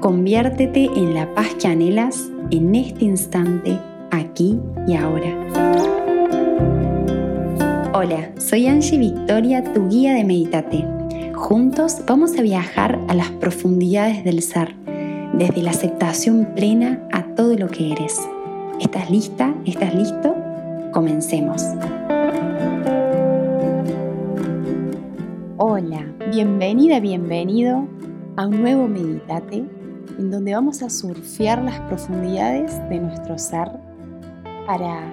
Conviértete en la paz que anhelas en este instante, aquí y ahora. Hola, soy Angie Victoria, tu guía de Meditate. Juntos vamos a viajar a las profundidades del ser, desde la aceptación plena a todo lo que eres. ¿Estás lista? ¿Estás listo? Comencemos. Hola, bienvenida, bienvenido a un nuevo Meditate en donde vamos a surfear las profundidades de nuestro ser para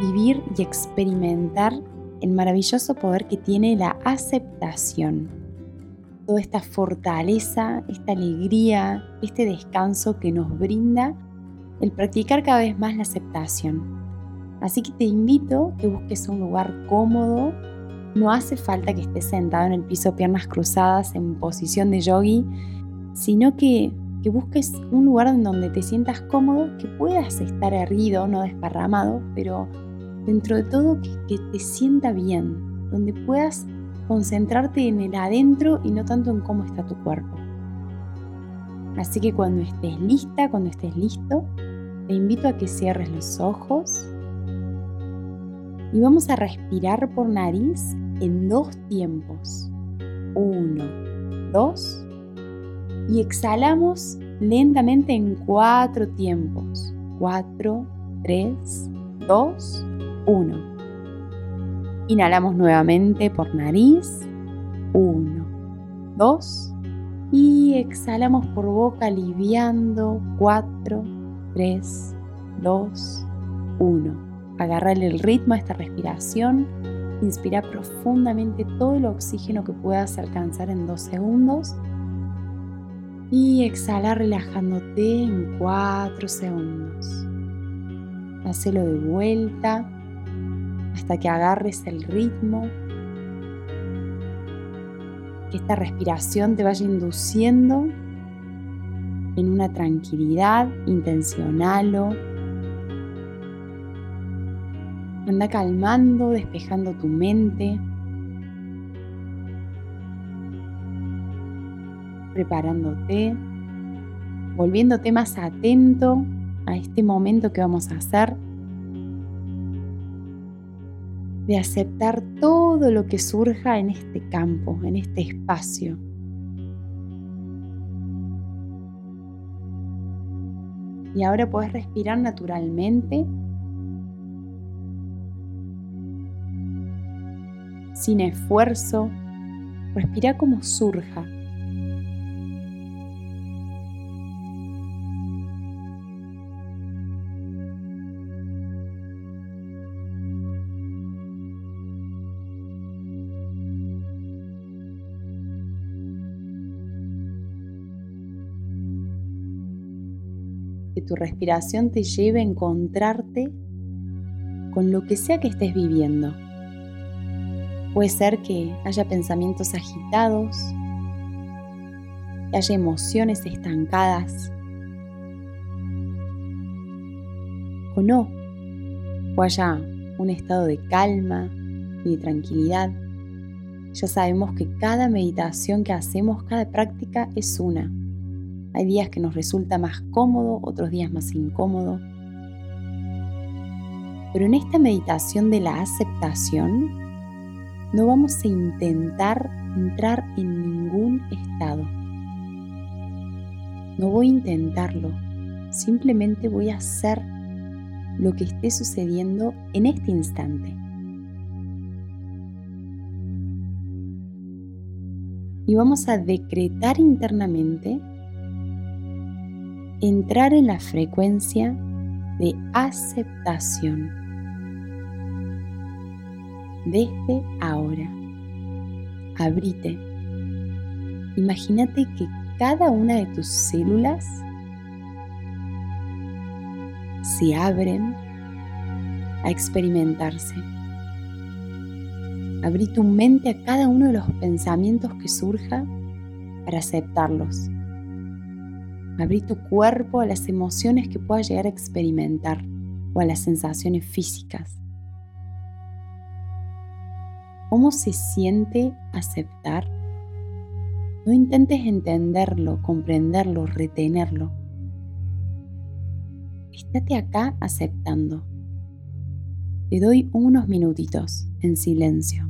vivir y experimentar el maravilloso poder que tiene la aceptación. Toda esta fortaleza, esta alegría, este descanso que nos brinda el practicar cada vez más la aceptación. Así que te invito a que busques un lugar cómodo. No hace falta que estés sentado en el piso, piernas cruzadas, en posición de yogi, sino que, que busques un lugar en donde te sientas cómodo, que puedas estar erguido, no desparramado, pero dentro de todo que, que te sienta bien, donde puedas concentrarte en el adentro y no tanto en cómo está tu cuerpo. Así que cuando estés lista, cuando estés listo, te invito a que cierres los ojos y vamos a respirar por nariz en dos tiempos. Uno, dos. Y exhalamos lentamente en cuatro tiempos. Cuatro, tres, dos, uno. Inhalamos nuevamente por nariz. Uno, dos. Y exhalamos por boca aliviando. Cuatro, tres, dos, uno. Agarrarle el ritmo a esta respiración. Inspira profundamente todo el oxígeno que puedas alcanzar en dos segundos. Y exhala relajándote en cuatro segundos. Hacelo de vuelta hasta que agarres el ritmo. Que esta respiración te vaya induciendo en una tranquilidad intencional o Anda calmando, despejando tu mente, preparándote, volviéndote más atento a este momento que vamos a hacer, de aceptar todo lo que surja en este campo, en este espacio. Y ahora puedes respirar naturalmente sin esfuerzo, respira como surja. Que tu respiración te lleve a encontrarte con lo que sea que estés viviendo. Puede ser que haya pensamientos agitados, que haya emociones estancadas, o no, o haya un estado de calma y de tranquilidad. Ya sabemos que cada meditación que hacemos, cada práctica es una. Hay días que nos resulta más cómodo, otros días más incómodo. Pero en esta meditación de la aceptación, no vamos a intentar entrar en ningún estado. No voy a intentarlo, simplemente voy a hacer lo que esté sucediendo en este instante. Y vamos a decretar internamente entrar en la frecuencia de aceptación desde ahora. Abrite. Imagínate que cada una de tus células se abren a experimentarse. Abrí tu mente a cada uno de los pensamientos que surja para aceptarlos. Abrí tu cuerpo a las emociones que puedas llegar a experimentar o a las sensaciones físicas. ¿Cómo se siente aceptar? No intentes entenderlo, comprenderlo, retenerlo. Estate acá aceptando. Te doy unos minutitos en silencio.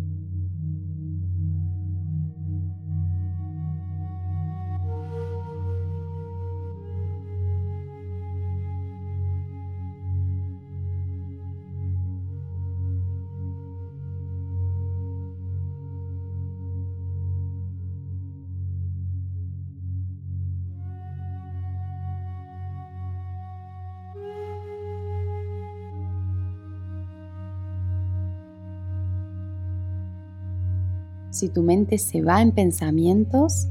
Si tu mente se va en pensamientos,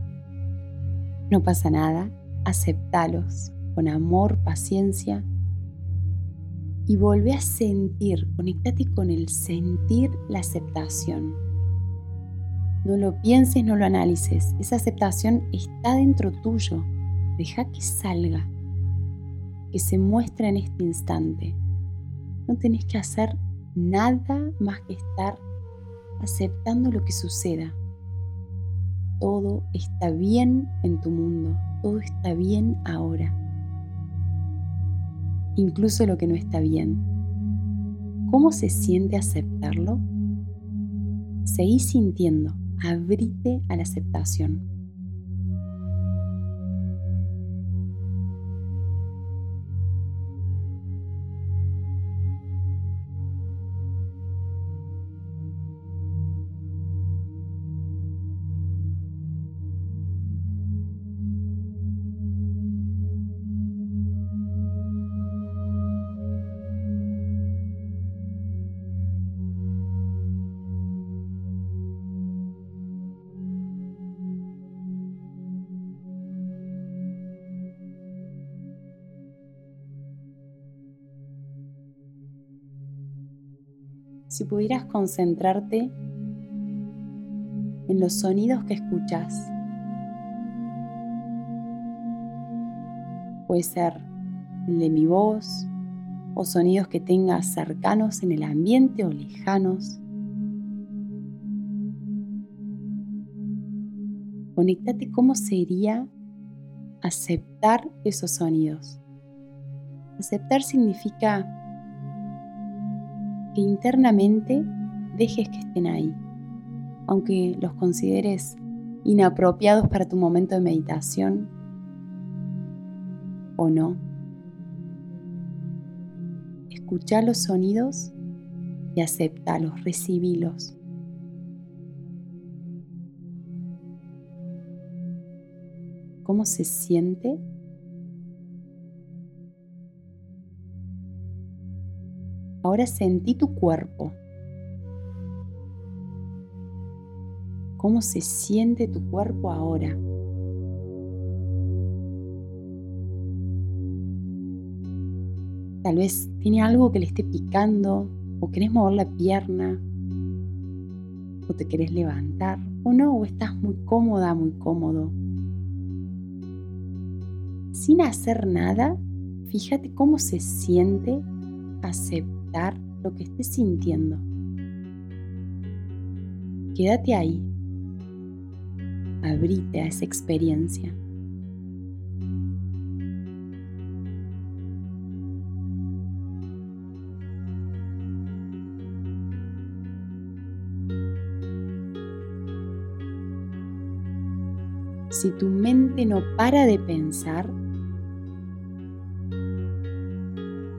no pasa nada, aceptalos con amor, paciencia y vuelve a sentir, conectate con el sentir la aceptación. No lo pienses, no lo analices, esa aceptación está dentro tuyo, deja que salga, que se muestre en este instante. No tenés que hacer nada más que estar aceptando lo que suceda. Todo está bien en tu mundo, todo está bien ahora. Incluso lo que no está bien. ¿Cómo se siente aceptarlo? Seguí sintiendo, abrite a la aceptación. Si pudieras concentrarte en los sonidos que escuchas. Puede ser el de mi voz o sonidos que tengas cercanos en el ambiente o lejanos. Conectate cómo sería aceptar esos sonidos. Aceptar significa que internamente dejes que estén ahí, aunque los consideres inapropiados para tu momento de meditación o no. Escucha los sonidos y acéptalos, recibílos. ¿Cómo se siente Ahora sentí tu cuerpo. ¿Cómo se siente tu cuerpo ahora? Tal vez tiene algo que le esté picando o querés mover la pierna o te querés levantar o no, o estás muy cómoda, muy cómodo. Sin hacer nada, fíjate cómo se siente aceptar lo que estés sintiendo. Quédate ahí. Abrite a esa experiencia. Si tu mente no para de pensar,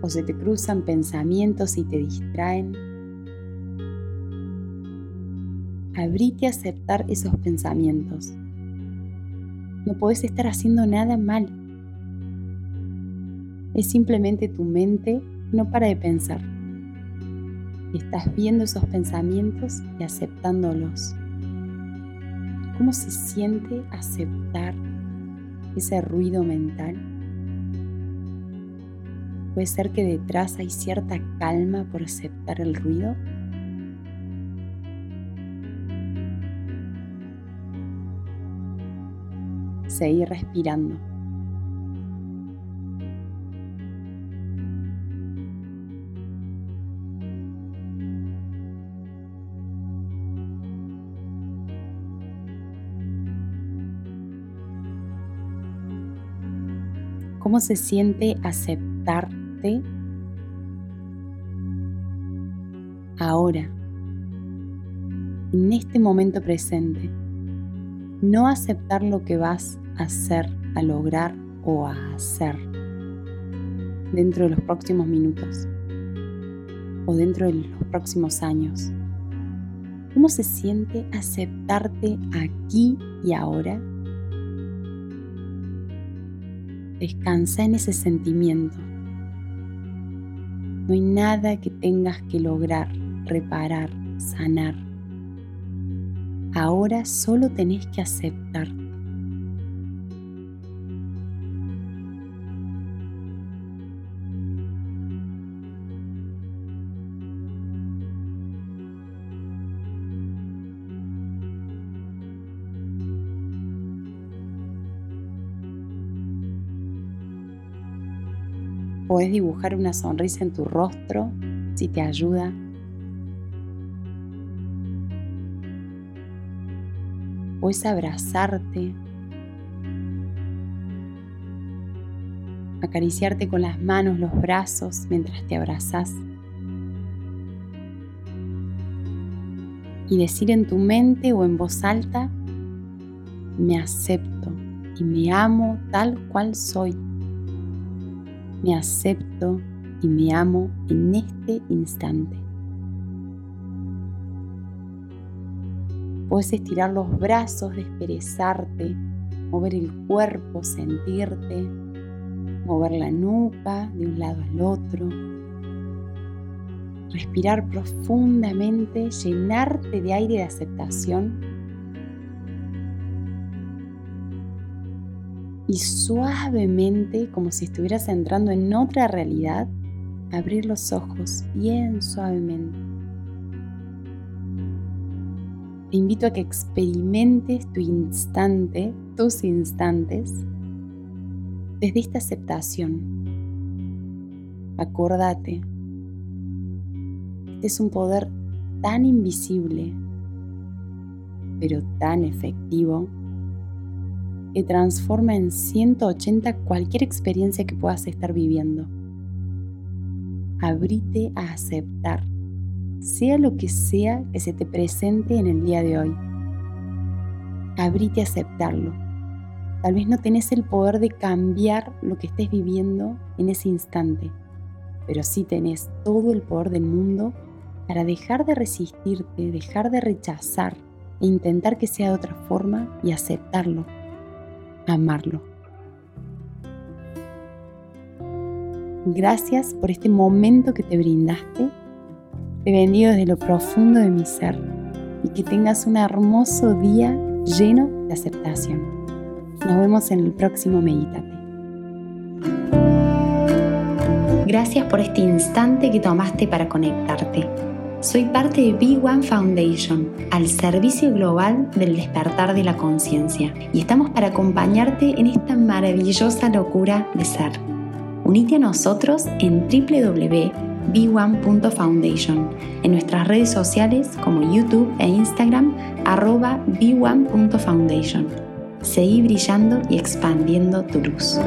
o se te cruzan pensamientos y te distraen, abrite a aceptar esos pensamientos. No puedes estar haciendo nada mal. Es simplemente tu mente no para de pensar. Estás viendo esos pensamientos y aceptándolos. ¿Cómo se siente aceptar ese ruido mental? Puede ser que detrás hay cierta calma por aceptar el ruido. Seguir respirando. ¿Cómo se siente aceptar ahora, en este momento presente? No aceptar lo que vas a hacer, a lograr o a hacer dentro de los próximos minutos o dentro de los próximos años. ¿Cómo se siente aceptarte aquí y ahora? Descansa en ese sentimiento. No hay nada que tengas que lograr, reparar, sanar. Ahora solo tenés que aceptarte. Puedes dibujar una sonrisa en tu rostro si te ayuda. Puedes abrazarte, acariciarte con las manos, los brazos mientras te abrazas. Y decir en tu mente o en voz alta, me acepto y me amo tal cual soy me acepto y me amo en este instante. Puedes estirar los brazos, desperezarte, mover el cuerpo, sentirte, mover la nuca de un lado al otro, respirar profundamente, llenarte de aire de aceptación y suavemente, como si estuvieras entrando en otra realidad, abrir los ojos bien suavemente. Te invito a que experimentes tu instante, tus instantes, desde esta aceptación. Acordate, este es un poder tan invisible, pero tan efectivo que transforma en 180 cualquier experiencia que puedas estar viviendo. Abrite a aceptar, sea lo que sea que se te presente en el día de hoy. Abrite a aceptarlo. Tal vez no tenés el poder de cambiar lo que estés viviendo en ese instante, pero sí tenés todo el poder del mundo para dejar de resistirte, dejar de rechazar e intentar que sea de otra forma y aceptarlo amarlo. Gracias por este momento que te brindaste. Te bendigo desde lo profundo de mi ser y que tengas un hermoso día lleno de aceptación. Nos vemos en el próximo Meditate. Gracias por este instante que tomaste para conectarte. Soy parte de Big One Foundation, al servicio global del despertar de la conciencia, y estamos para acompañarte en esta maravillosa locura de ser. Unite a nosotros en www.b1.foundation, en nuestras redes sociales como YouTube e Instagram, arroba b1.foundation. Seguí brillando y expandiendo tu luz.